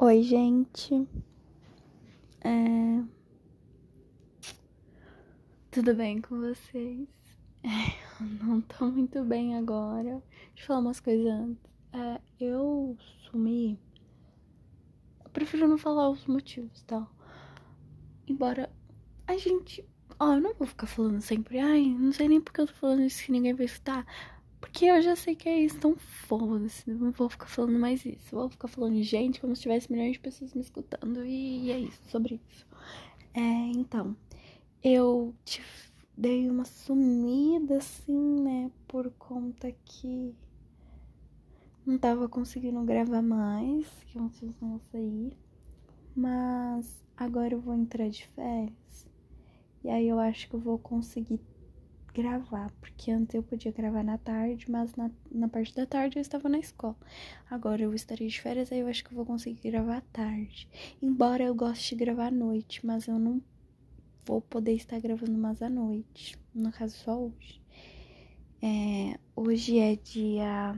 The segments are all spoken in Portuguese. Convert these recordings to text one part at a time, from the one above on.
Oi, gente. É... Tudo bem com vocês? É, eu não tô muito bem agora. Deixa eu falar umas coisas antes. É, eu sumi. Eu prefiro não falar os motivos, tá? Embora a gente. Ó, eu não vou ficar falando sempre. Ai, não sei nem porque eu tô falando isso que ninguém vai escutar. Porque eu já sei que é isso, então foda-se. Não vou ficar falando mais isso. Vou ficar falando gente como se tivesse milhões de pessoas me escutando. E é isso, sobre isso. É, então, eu te dei uma sumida assim, né? Por conta que não tava conseguindo gravar mais, que eu não sair. Mas agora eu vou entrar de férias. E aí eu acho que eu vou conseguir gravar, porque antes eu podia gravar na tarde, mas na, na parte da tarde eu estava na escola. Agora eu estarei de férias, aí eu acho que eu vou conseguir gravar à tarde. Embora eu goste de gravar à noite, mas eu não vou poder estar gravando mais à noite. No caso, só hoje. É, hoje é dia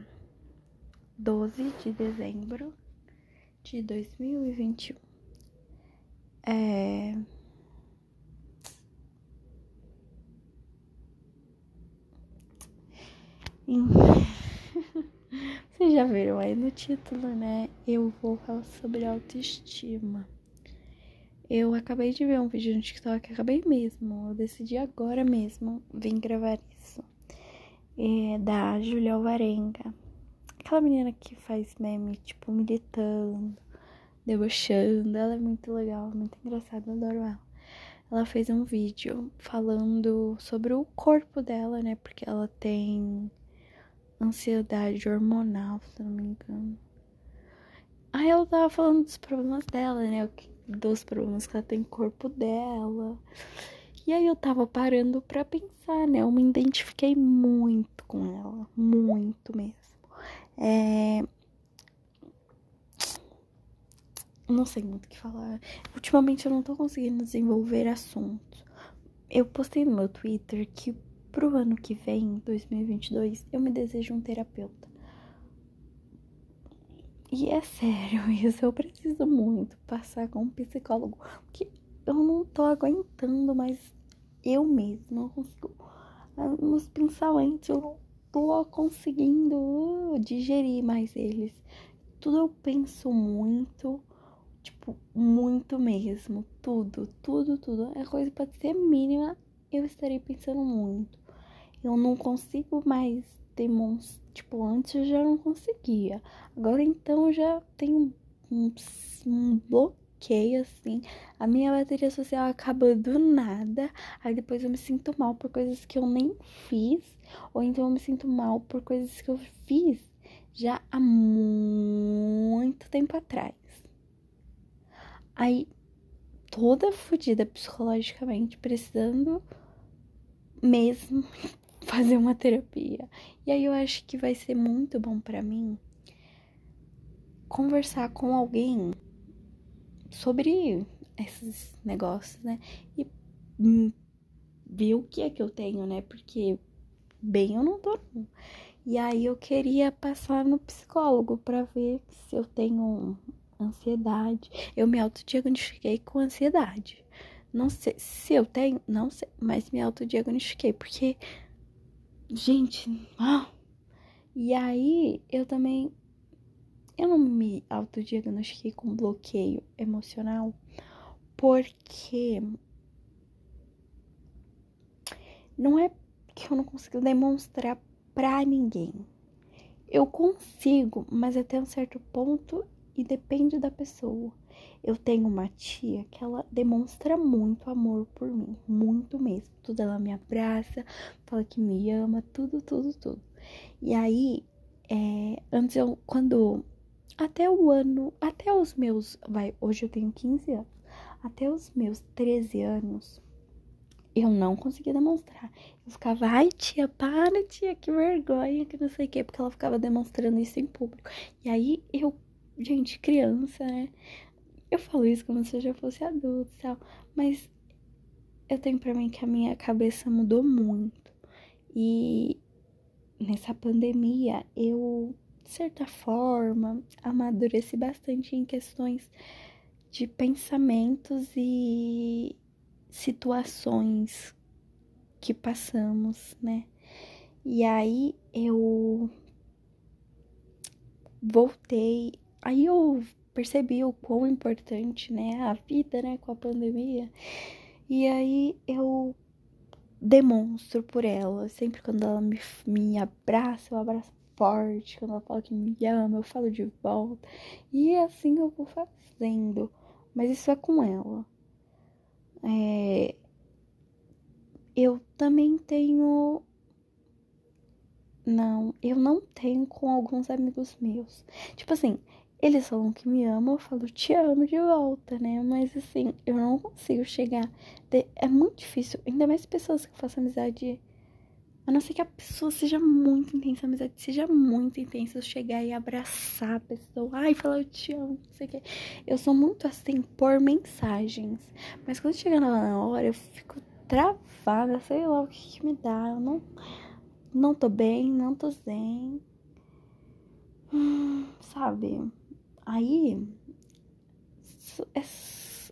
12 de dezembro de 2021. É. Vocês já viram aí no título, né? Eu vou falar sobre autoestima. Eu acabei de ver um vídeo no TikTok, acabei mesmo. Eu decidi agora mesmo vir gravar isso. É da Julia Alvarenga. Aquela menina que faz meme, tipo, militando, debochando. Ela é muito legal, muito engraçada, adoro ela ela fez um vídeo falando sobre o corpo dela, né? Porque ela tem ansiedade hormonal, se não me engano. Aí ela tava falando dos problemas dela, né? Dos problemas que ela tem no corpo dela. E aí eu tava parando pra pensar, né? Eu me identifiquei muito com ela. Muito mesmo. É... Não sei muito o que falar. Ultimamente eu não tô conseguindo desenvolver assuntos. Eu postei no meu Twitter que Pro ano que vem, 2022, eu me desejo um terapeuta. E é sério isso, eu preciso muito passar com um psicólogo, porque eu não tô aguentando mais eu mesma, não consigo. Meus pensamentos, eu não tô conseguindo digerir mais eles. Tudo eu penso muito, tipo, muito mesmo. Tudo, tudo, tudo. A coisa pode ser mínima, eu estarei pensando muito eu não consigo mais demonstrar. Tipo, antes eu já não conseguia. Agora então eu já tenho um, um bloqueio, assim. A minha bateria social acaba do nada. Aí depois eu me sinto mal por coisas que eu nem fiz. Ou então eu me sinto mal por coisas que eu fiz já há muito tempo atrás. Aí, toda fodida psicologicamente, precisando mesmo fazer uma terapia. E aí eu acho que vai ser muito bom para mim conversar com alguém sobre esses negócios, né? E ver o que é que eu tenho, né? Porque bem eu não tô. E aí eu queria passar no psicólogo para ver se eu tenho ansiedade. Eu me autodiagnostiquei com ansiedade. Não sei se eu tenho, não sei, mas me autodiagnostiquei porque Gente, ah. E aí eu também eu não me autodiagnostiquei com bloqueio emocional porque não é que eu não consigo demonstrar pra ninguém. Eu consigo, mas até um certo ponto e depende da pessoa. Eu tenho uma tia que ela demonstra muito amor por mim, muito mesmo. Tudo ela me abraça, fala que me ama, tudo, tudo, tudo. E aí, é, antes eu, quando, até o ano, até os meus, vai, hoje eu tenho 15 anos, até os meus 13 anos, eu não conseguia demonstrar. Eu ficava, ai tia, para tia, que vergonha, que não sei o quê, porque ela ficava demonstrando isso em público. E aí eu, gente, criança, né? Eu falo isso como se eu já fosse adulto e tal, mas eu tenho pra mim que a minha cabeça mudou muito. E nessa pandemia eu de certa forma, amadureci bastante em questões de pensamentos e situações que passamos, né? E aí eu voltei, aí eu percebi o quão importante, né, a vida, né, com a pandemia. E aí eu demonstro por ela, sempre quando ela me, me abraça, eu abraço forte, quando ela fala que me ama, eu falo de volta. E é assim eu vou fazendo. Mas isso é com ela. É... Eu também tenho. Não, eu não tenho com alguns amigos meus. Tipo assim, eles falam que me amam, eu falo te amo de volta, né? Mas assim, eu não consigo chegar. É muito difícil, ainda mais pessoas que eu faço amizade a não ser que a pessoa seja muito intensa, a amizade seja muito intensa, eu chegar e abraçar a pessoa, ai, falar eu te amo, não sei o que. Eu sou muito assim por mensagens. Mas quando chega na hora, eu fico travada, sei lá o que, que me dá. Eu não, não tô bem, não tô zen. Hum, sabe? Aí,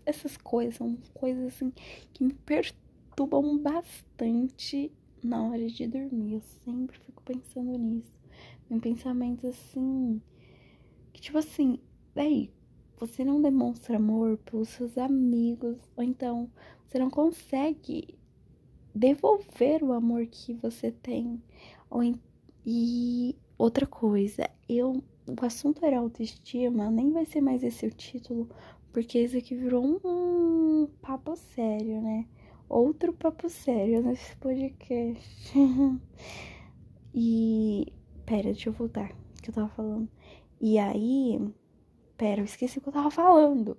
essas coisas são coisas assim que me perturbam bastante na hora de dormir. Eu sempre fico pensando nisso. Em pensamentos assim. Que tipo assim, véi, você não demonstra amor pelos seus amigos. Ou então você não consegue devolver o amor que você tem. Ou e outra coisa, eu. O assunto era autoestima, nem vai ser mais esse o título, porque isso aqui virou um, um papo sério, né? outro papo sério nesse podcast. e. Pera, deixa eu voltar. Que eu tava falando? E aí. Pera, eu esqueci o que eu tava falando.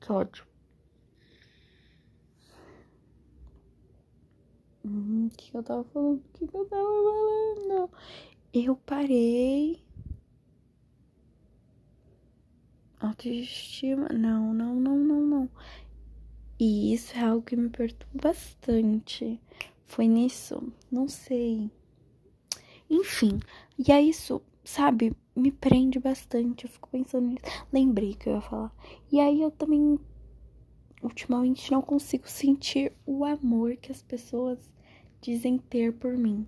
Que ódio. Hum, o que eu tava falando? O que eu tava falando? Eu parei. Autoestima. Não, não, não, não, não. E isso é algo que me perturba bastante. Foi nisso? Não sei. Enfim, e é isso, sabe? Me prende bastante. Eu fico pensando nisso. Lembrei que eu ia falar. E aí eu também, ultimamente, não consigo sentir o amor que as pessoas dizem ter por mim.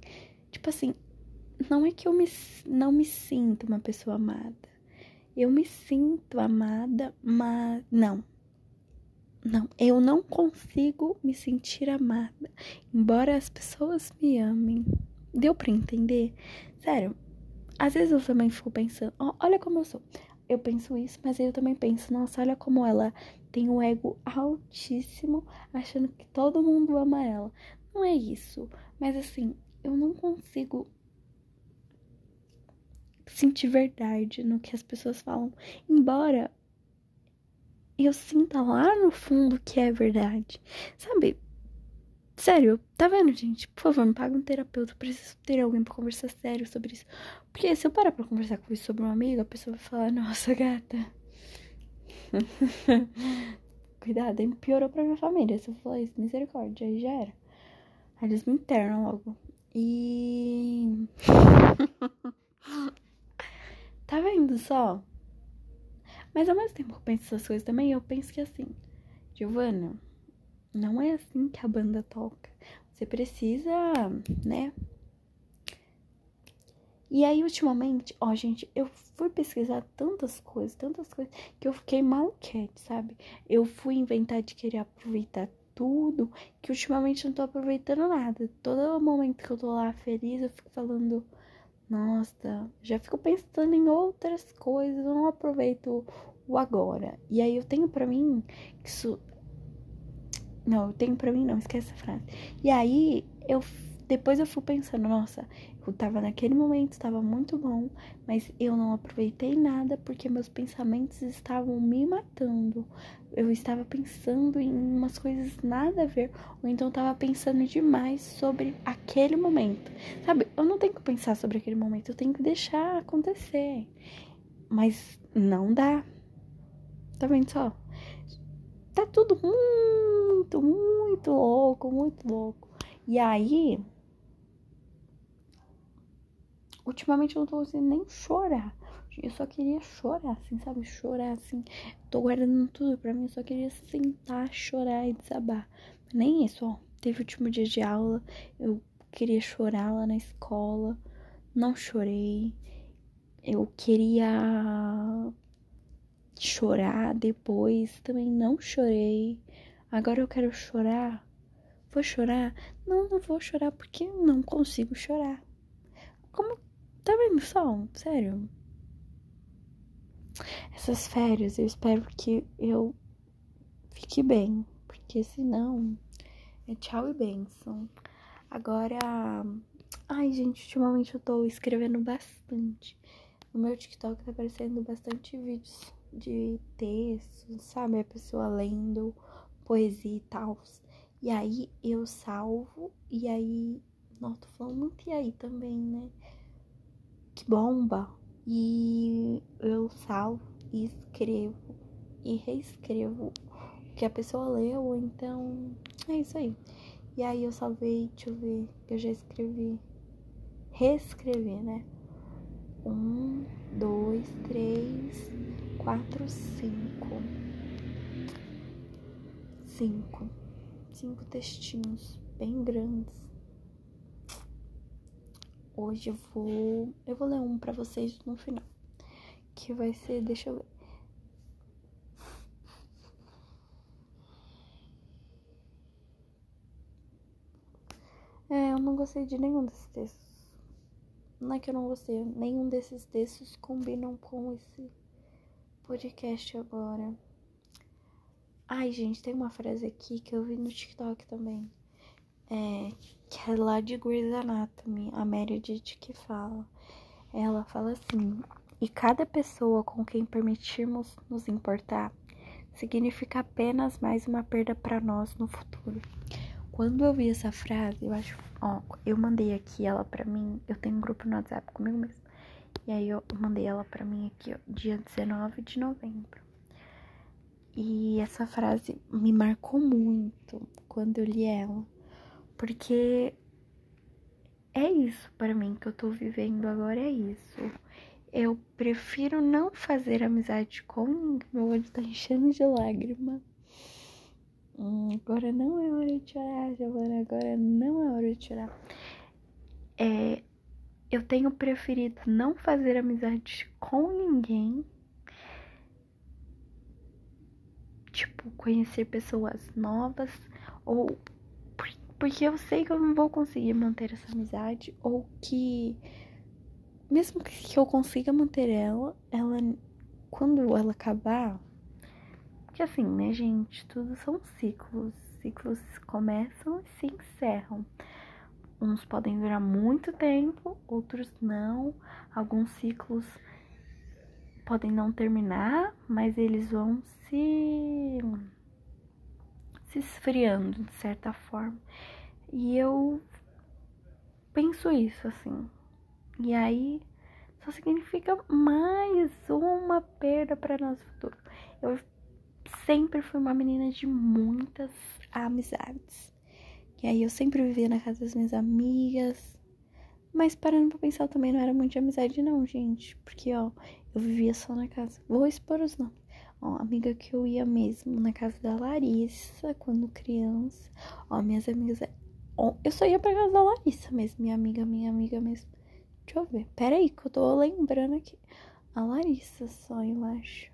Tipo assim, não é que eu me, não me sinto uma pessoa amada. Eu me sinto amada, mas não. Não, eu não consigo me sentir amada, embora as pessoas me amem. Deu para entender? Sério, às vezes eu também fico pensando, oh, olha como eu sou. Eu penso isso, mas aí eu também penso, nossa, olha como ela tem um ego altíssimo, achando que todo mundo ama ela. Não é isso, mas assim, eu não consigo sentir verdade no que as pessoas falam, embora eu sinta lá no fundo que é verdade. Sabe? Sério, tá vendo, gente? Por favor, me paga um terapeuta. Eu preciso ter alguém pra conversar sério sobre isso. Porque se eu parar pra conversar com isso sobre uma amiga, a pessoa vai falar, nossa, gata. Cuidado, aí piorou pra minha família. Se eu falar isso, misericórdia, aí já era. Aí eles me internam logo. E. tá vendo só? Mas ao mesmo tempo que eu penso essas coisas também, eu penso que assim, Giovana, não é assim que a banda toca. Você precisa, né? E aí, ultimamente, ó, gente, eu fui pesquisar tantas coisas, tantas coisas, que eu fiquei maluquete, sabe? Eu fui inventar de querer aproveitar tudo, que ultimamente não tô aproveitando nada. Todo momento que eu tô lá feliz, eu fico falando nossa, já fico pensando em outras coisas, eu não aproveito o agora. E aí eu tenho para mim isso não, eu tenho para mim não, esquece essa frase. E aí eu depois eu fui pensando, nossa, eu tava naquele momento, estava muito bom, mas eu não aproveitei nada porque meus pensamentos estavam me matando. Eu estava pensando em umas coisas nada a ver, ou então estava pensando demais sobre aquele momento. Sabe? Eu não tenho que pensar sobre aquele momento, eu tenho que deixar acontecer. Mas não dá. Tá vendo só? Tá tudo muito, muito louco, muito louco. E aí, ultimamente eu não tô conseguindo nem chorar. Eu só queria chorar, assim, sabe? Chorar, assim. Tô guardando tudo pra mim, eu só queria sentar, chorar e desabar. Nem isso, ó. Teve o último dia de aula, eu queria chorar lá na escola. Não chorei. Eu queria chorar depois, também não chorei. Agora eu quero chorar. Vou chorar? Não, não vou chorar porque não consigo chorar. Como. Tá vendo só? Sério. Essas férias eu espero que eu fique bem. Porque senão é tchau e benção. Agora. Ai, gente, ultimamente eu tô escrevendo bastante. No meu TikTok tá aparecendo bastante vídeos de textos, sabe? A pessoa lendo poesia e tal. E aí eu salvo e aí. Nossa, tô falando muito e aí também, né? Que bomba! E eu salvo e escrevo e reescrevo o que a pessoa leu, então é isso aí. E aí eu salvei, deixa eu ver, eu já escrevi, reescrevi, né? Um, dois, três, quatro, cinco. Cinco cinco textinhos bem grandes. Hoje eu vou, eu vou ler um para vocês no final, que vai ser, deixa eu ver. É, eu não gostei de nenhum desses textos. Não é que eu não gostei, nenhum desses textos combinam com esse podcast agora. Ai, gente, tem uma frase aqui que eu vi no TikTok também. É, que é lá de Grey's Anatomy, a Meredith que fala. Ela fala assim: E cada pessoa com quem permitirmos nos importar significa apenas mais uma perda para nós no futuro. Quando eu vi essa frase, eu acho, ó, eu mandei aqui ela para mim, eu tenho um grupo no WhatsApp comigo mesmo. E aí eu mandei ela para mim aqui, ó, dia 19 de novembro. E essa frase me marcou muito quando eu li ela, porque é isso para mim que eu tô vivendo agora, é isso. Eu prefiro não fazer amizade com meu olho tá enchendo de lágrima. Hum, agora não é hora de chorar, Giovana, agora não é hora de chorar. É, eu tenho preferido não fazer amizade com ninguém tipo, conhecer pessoas novas ou porque eu sei que eu não vou conseguir manter essa amizade ou que mesmo que eu consiga manter ela, ela quando ela acabar, porque assim, né, gente, tudo são ciclos, ciclos começam e se encerram. Uns podem durar muito tempo, outros não. Alguns ciclos podem não terminar, mas eles vão se se esfriando de certa forma. E eu penso isso assim. E aí só significa mais uma perda para nosso futuro. Eu sempre fui uma menina de muitas amizades. E aí eu sempre vivia na casa das minhas amigas. Mas parando pra pensar, também não era muito de amizade, não, gente. Porque, ó, eu vivia só na casa. Vou expor os nomes. Ó, amiga que eu ia mesmo na casa da Larissa quando criança. Ó, minhas amigas. Ó, eu só ia pra casa da Larissa mesmo. Minha amiga, minha amiga mesmo. Deixa eu ver. Pera aí, que eu tô lembrando aqui. A Larissa só, eu acho.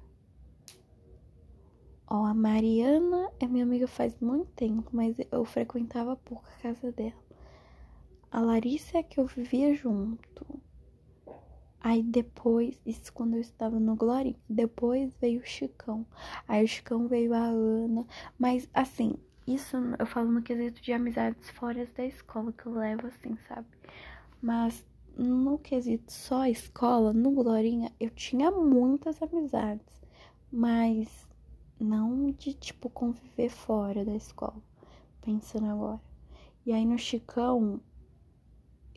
Ó, a Mariana é minha amiga faz muito tempo, mas eu frequentava pouco a casa dela. A Larissa é que eu vivia junto. Aí depois, isso quando eu estava no Glorinho, depois veio o Chicão. Aí o Chicão veio a Ana. Mas assim, isso eu falo no quesito de amizades fora da escola, que eu levo assim, sabe? Mas no quesito só escola, no Glorinha, eu tinha muitas amizades. Mas não de tipo conviver fora da escola. Pensando agora. E aí no Chicão,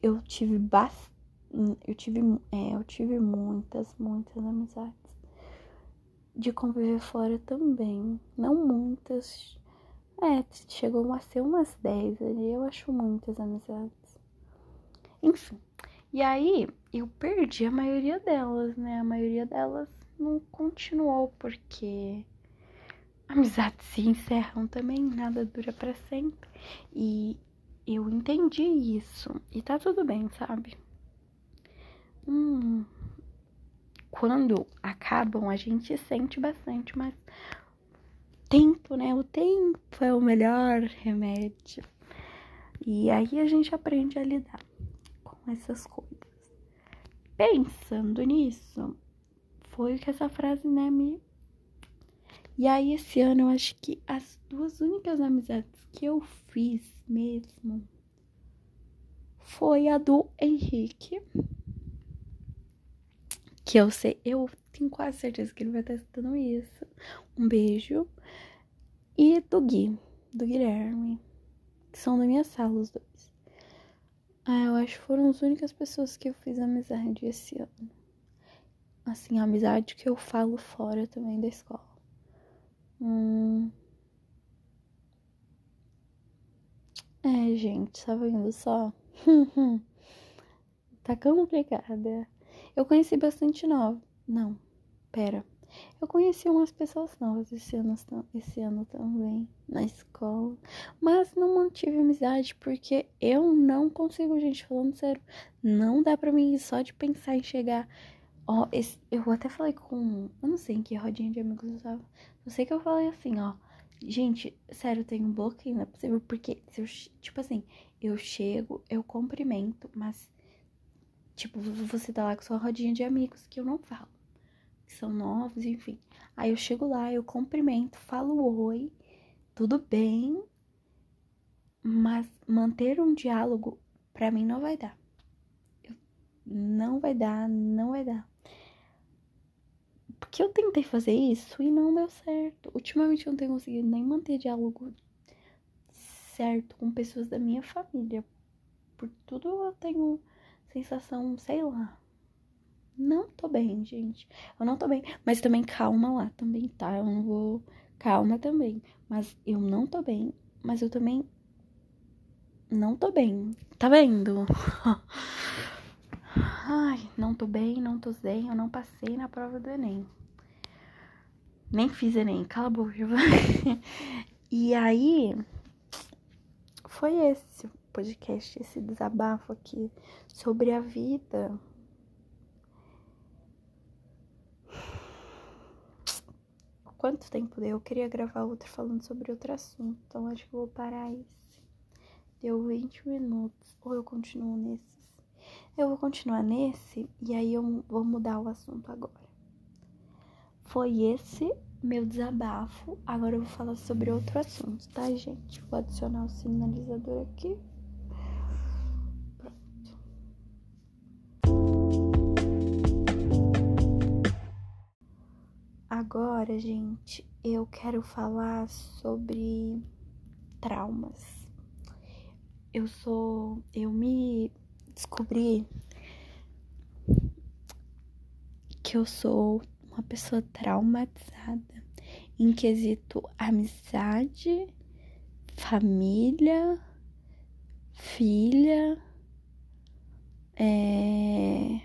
eu tive bastante eu tive, é, eu tive muitas, muitas amizades. De conviver fora também. Não muitas. É, chegou a ser umas 10 ali. Eu acho muitas amizades. Enfim. E aí eu perdi a maioria delas, né? A maioria delas não continuou porque amizades se encerram também, nada dura para sempre. E eu entendi isso e tá tudo bem, sabe? Hum, quando acabam, a gente sente bastante, mas tempo, né? O tempo é o melhor remédio. E aí a gente aprende a lidar com essas coisas. Pensando nisso, foi que essa frase, né, me. E aí esse ano eu acho que as duas únicas amizades que eu fiz mesmo foi a do Henrique que eu sei, eu tenho quase certeza que ele vai estar escutando isso. Um beijo. E do Gui, do Guilherme, que são da minha sala, os dois. Ah, eu acho que foram as únicas pessoas que eu fiz amizade esse ano. Assim, amizade que eu falo fora também da escola. Hum. É, gente, tá vendo só? tá complicada. Eu conheci bastante nova. Não, pera. Eu conheci umas pessoas novas esse ano, esse ano também, na escola. Mas não mantive amizade porque eu não consigo, gente, falando sério. Não dá pra mim só de pensar em chegar. Ó, esse, eu até falei com. Eu não sei em que rodinha de amigos eu tava. Eu sei que eu falei assim, ó. Gente, sério, tem um bloqueio, não é possível. Porque, se eu, tipo assim, eu chego, eu cumprimento, mas Tipo, você tá lá com sua rodinha de amigos que eu não falo. Que são novos, enfim. Aí eu chego lá, eu cumprimento, falo oi, tudo bem. Mas manter um diálogo para mim não vai dar. Não vai dar, não vai dar. Porque eu tentei fazer isso e não deu certo. Ultimamente eu não tenho conseguido nem manter diálogo certo com pessoas da minha família. Por tudo eu tenho sensação, sei lá. Não tô bem, gente. Eu não tô bem. Mas também calma lá, também, tá? Eu não vou. Calma também. Mas eu não tô bem. Mas eu também. Não tô bem. Tá vendo? Ai, não tô bem, não tô zen. Eu não passei na prova do Enem. Nem fiz Enem, cala a boca. e aí. Foi esse podcast, esse desabafo aqui sobre a vida. Quanto tempo deu? Eu queria gravar outro falando sobre outro assunto, então acho que vou parar esse. Deu 20 minutos, ou eu continuo nesses? Eu vou continuar nesse e aí eu vou mudar o assunto agora. Foi esse meu desabafo. Agora eu vou falar sobre outro assunto, tá, gente? Vou adicionar o sinalizador aqui. Agora, gente, eu quero falar sobre traumas. Eu sou. Eu me descobri que eu sou uma pessoa traumatizada em quesito amizade, família, filha, é.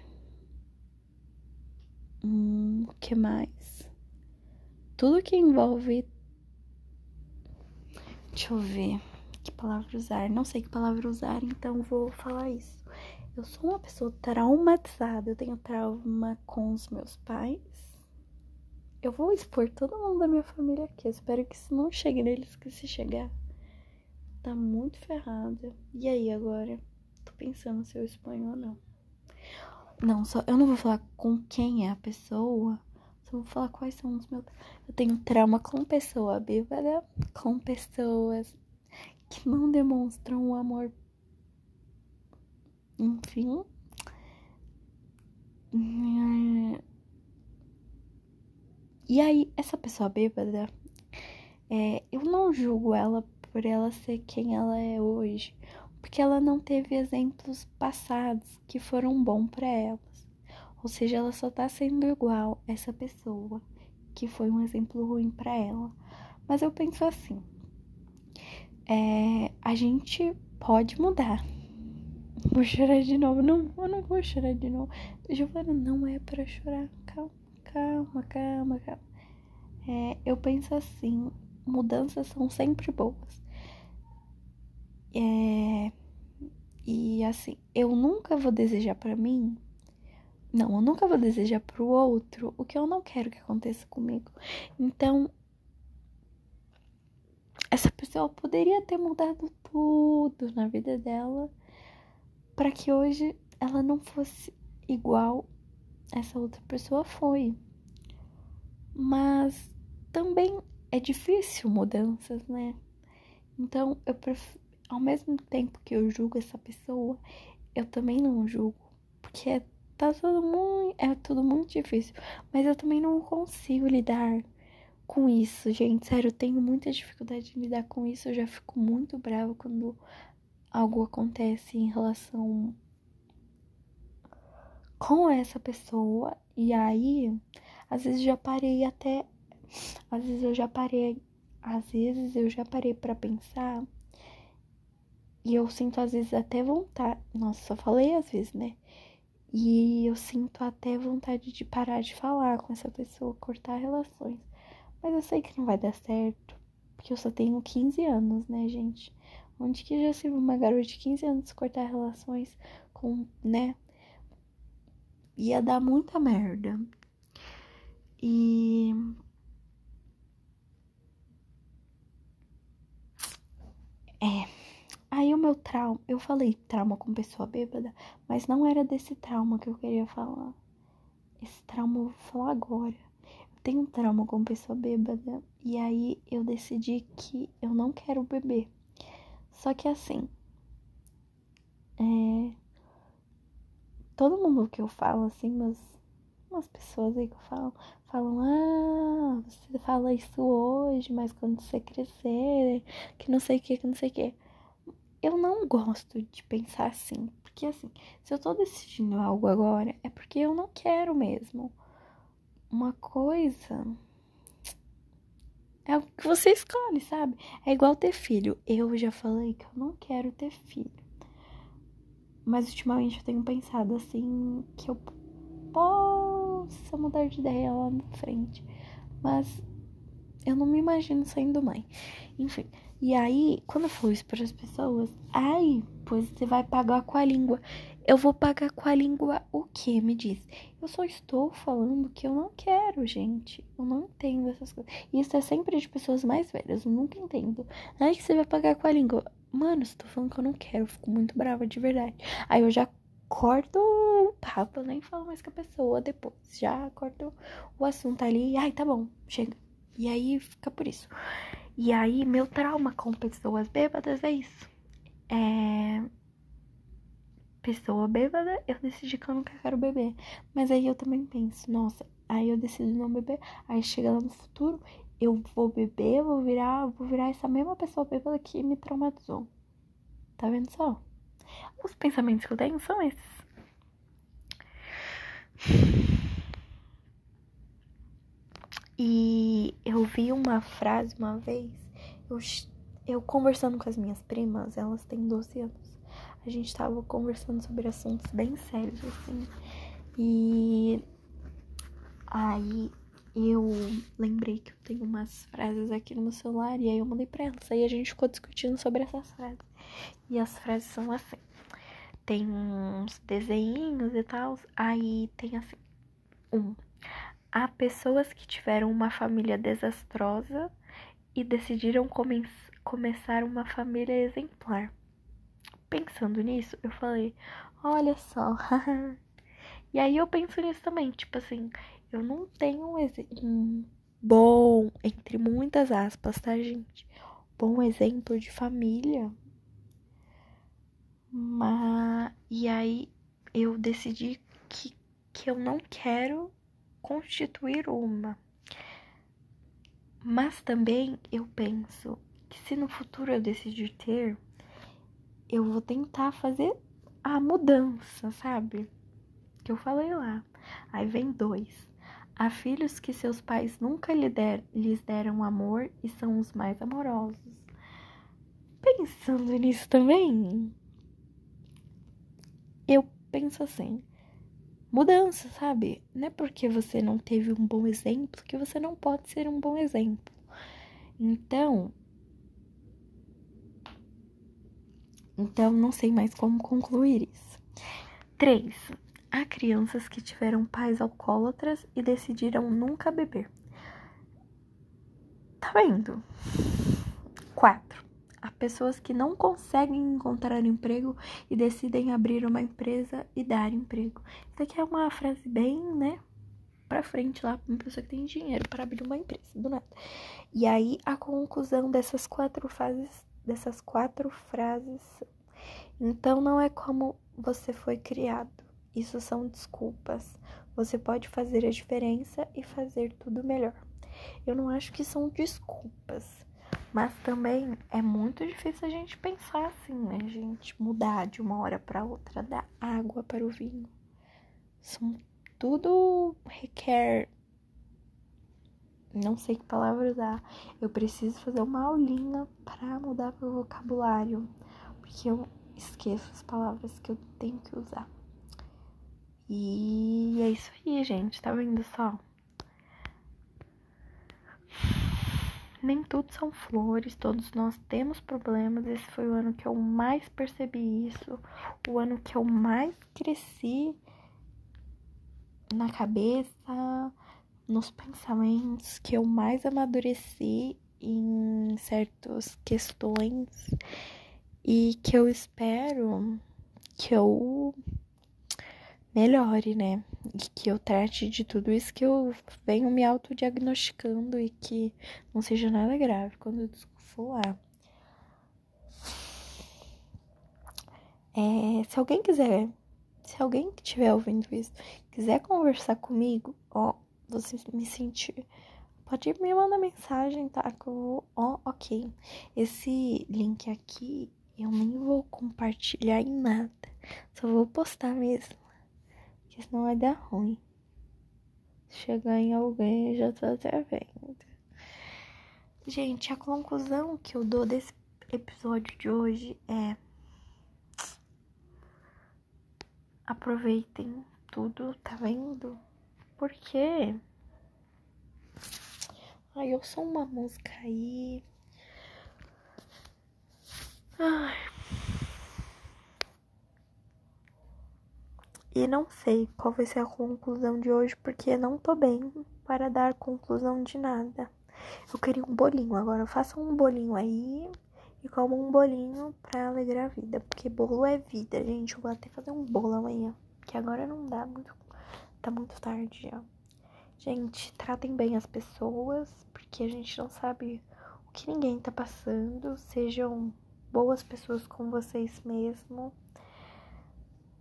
Hum, o que mais? Tudo que envolve. Deixa eu ver que palavra usar. Não sei que palavra usar, então vou falar isso. Eu sou uma pessoa traumatizada. Eu tenho trauma com os meus pais. Eu vou expor todo mundo da minha família aqui. Eu espero que isso não chegue neles, que se chegar, tá muito ferrada. E aí agora? Tô pensando se eu exponho ou não. Não, só eu não vou falar com quem é a pessoa, vou falar quais são os meus. Eu tenho trauma com pessoa bêbada, com pessoas que não demonstram o amor. Enfim. E aí, essa pessoa bêbada, é, eu não julgo ela por ela ser quem ela é hoje, porque ela não teve exemplos passados que foram bons para ela. Ou seja, ela só tá sendo igual essa pessoa que foi um exemplo ruim para ela. Mas eu penso assim: é, a gente pode mudar. Vou chorar de novo. Não, eu não vou chorar de novo. Giovana, não é para chorar. Calma, calma, calma, calma. É, eu penso assim, mudanças são sempre boas. É, e assim, eu nunca vou desejar para mim. Não, eu nunca vou desejar pro outro o que eu não quero que aconteça comigo. Então, essa pessoa poderia ter mudado tudo na vida dela para que hoje ela não fosse igual essa outra pessoa foi. Mas também é difícil mudanças, né? Então, eu prefiro, ao mesmo tempo que eu julgo essa pessoa, eu também não julgo, porque tá tudo muito, é tudo muito difícil, mas eu também não consigo lidar com isso, gente. Sério, eu tenho muita dificuldade de lidar com isso. Eu já fico muito brava quando algo acontece em relação com essa pessoa. E aí, às vezes já parei até. Às vezes eu já parei. Às vezes eu já parei para pensar. E eu sinto às vezes até vontade. Nossa, só falei às vezes, né? E eu sinto até vontade de parar de falar com essa pessoa, cortar relações. Mas eu sei que não vai dar certo, porque eu só tenho 15 anos, né, gente? Onde que já se viu uma garota de 15 anos cortar relações com, né? Ia dar muita merda. E. É. Meu trauma, eu falei trauma com pessoa bêbada, mas não era desse trauma que eu queria falar. Esse trauma eu vou falar agora tenho um trauma com pessoa bêbada e aí eu decidi que eu não quero beber. Só que assim, é... todo mundo que eu falo, assim, mas umas pessoas aí que eu falo, falam, ah, você fala isso hoje, mas quando você crescer, que não sei o que, que não sei o que. Eu não gosto de pensar assim, porque assim, se eu tô decidindo algo agora, é porque eu não quero mesmo uma coisa é o que você escolhe, sabe? É igual ter filho. Eu já falei que eu não quero ter filho. Mas ultimamente eu tenho pensado assim que eu possa mudar de ideia lá na frente. Mas eu não me imagino sendo mãe. Enfim. E aí, quando eu falo isso para as pessoas, ai, pois você vai pagar com a língua. Eu vou pagar com a língua o que? Me diz. Eu só estou falando que eu não quero, gente. Eu não entendo essas coisas. Isso é sempre de pessoas mais velhas. Eu nunca entendo. Aí que você vai pagar com a língua. Mano, você tá falando que eu não quero. Eu fico muito brava de verdade. Aí eu já corto o papo, nem falo mais com a pessoa depois. Já corto o assunto ali. Ai, tá bom, chega. E aí fica por isso. E aí, meu trauma com pessoas bêbadas é isso. É pessoa bêbada, eu decidi que eu nunca quero beber. Mas aí eu também penso, nossa, aí eu decido não beber, aí chega lá no futuro, eu vou beber, vou virar, vou virar essa mesma pessoa bêbada que me traumatizou. Tá vendo só? Os pensamentos que eu tenho são esses. E eu vi uma frase uma vez, eu, eu conversando com as minhas primas, elas têm 12 anos a gente tava conversando sobre assuntos bem sérios, assim. E aí eu lembrei que eu tenho umas frases aqui no meu celular e aí eu mandei pra elas. Aí a gente ficou discutindo sobre essas frases. E as frases são assim. Tem uns desenhinhos e tal. Aí tem assim. Um. Há pessoas que tiveram uma família desastrosa e decidiram come começar uma família exemplar pensando nisso, eu falei, olha só. e aí eu penso nisso também, tipo assim, eu não tenho um, um bom, entre muitas aspas, tá, gente? Bom exemplo de família. Mas e aí eu decidi que, que eu não quero constituir uma. Mas também eu penso que se no futuro eu decidir ter, eu vou tentar fazer a mudança, sabe? Que eu falei lá. Aí vem dois. Há filhos que seus pais nunca lhe der, lhes deram amor e são os mais amorosos. Pensando nisso também, eu penso assim, mudança, sabe? Não é porque você não teve um bom exemplo que você não pode ser um bom exemplo. Então, então não sei mais como concluir isso. 3. Há crianças que tiveram pais alcoólatras e decidiram nunca beber. Tá vendo? 4. Pessoas que não conseguem encontrar emprego e decidem abrir uma empresa e dar emprego. Isso aqui é uma frase bem, né? Pra frente lá, uma pessoa que tem dinheiro para abrir uma empresa, do nada. E aí, a conclusão dessas quatro fases, dessas quatro frases. Então, não é como você foi criado. Isso são desculpas. Você pode fazer a diferença e fazer tudo melhor. Eu não acho que são desculpas mas também é muito difícil a gente pensar assim, né, gente? Mudar de uma hora para outra da água para o vinho. São tudo requer não sei que palavra usar. Eu preciso fazer uma aulinha para mudar meu vocabulário, porque eu esqueço as palavras que eu tenho que usar. E é isso aí, gente. Tá vendo só? Nem tudo são flores, todos nós temos problemas. Esse foi o ano que eu mais percebi isso, o ano que eu mais cresci na cabeça, nos pensamentos, que eu mais amadureci em certas questões e que eu espero que eu melhore, né? E que eu trate de tudo isso que eu venho me autodiagnosticando e que não seja nada grave quando eu for lá. É, se alguém quiser, se alguém que estiver ouvindo isso quiser conversar comigo, ó, você me sentir, pode me mandar mensagem, tá? Que eu vou, ó, ok. Esse link aqui eu nem vou compartilhar em nada, só vou postar mesmo porque senão vai dar ruim. Chegar em alguém, eu já tô até vendo. Gente, a conclusão que eu dou desse episódio de hoje é. Aproveitem tudo, tá vendo? Porque. Ai, eu sou uma música aí. Ai. E não sei qual vai ser a conclusão de hoje, porque não tô bem para dar conclusão de nada. Eu queria um bolinho, agora faça um bolinho aí e como um bolinho pra alegrar a vida, porque bolo é vida, gente. Eu vou até fazer um bolo amanhã, que agora não dá muito, tá muito tarde já. Gente, tratem bem as pessoas, porque a gente não sabe o que ninguém tá passando. Sejam boas pessoas com vocês mesmo.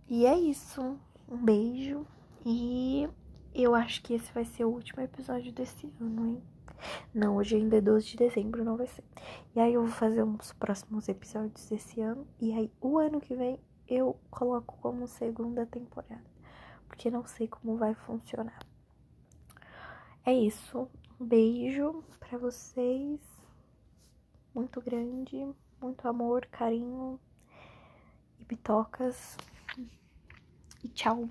E é isso. Um beijo. E eu acho que esse vai ser o último episódio desse ano, hein? Não, hoje ainda é 12 de dezembro, não vai ser. E aí eu vou fazer uns próximos episódios desse ano. E aí o ano que vem eu coloco como segunda temporada. Porque não sei como vai funcionar. É isso. Um beijo para vocês. Muito grande. Muito amor, carinho e bitocas e tchau.